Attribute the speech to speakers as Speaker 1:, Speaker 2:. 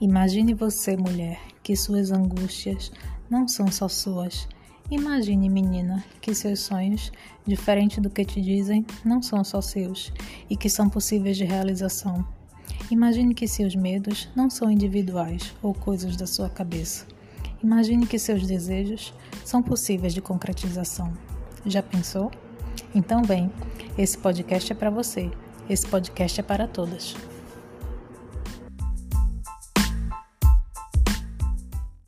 Speaker 1: Imagine você, mulher, que suas angústias não são só suas. Imagine, menina, que seus sonhos, diferente do que te dizem, não são só seus e que são possíveis de realização. Imagine que seus medos não são individuais ou coisas da sua cabeça. Imagine que seus desejos são possíveis de concretização. Já pensou? Então, bem, esse podcast é para você. Esse podcast é para todas.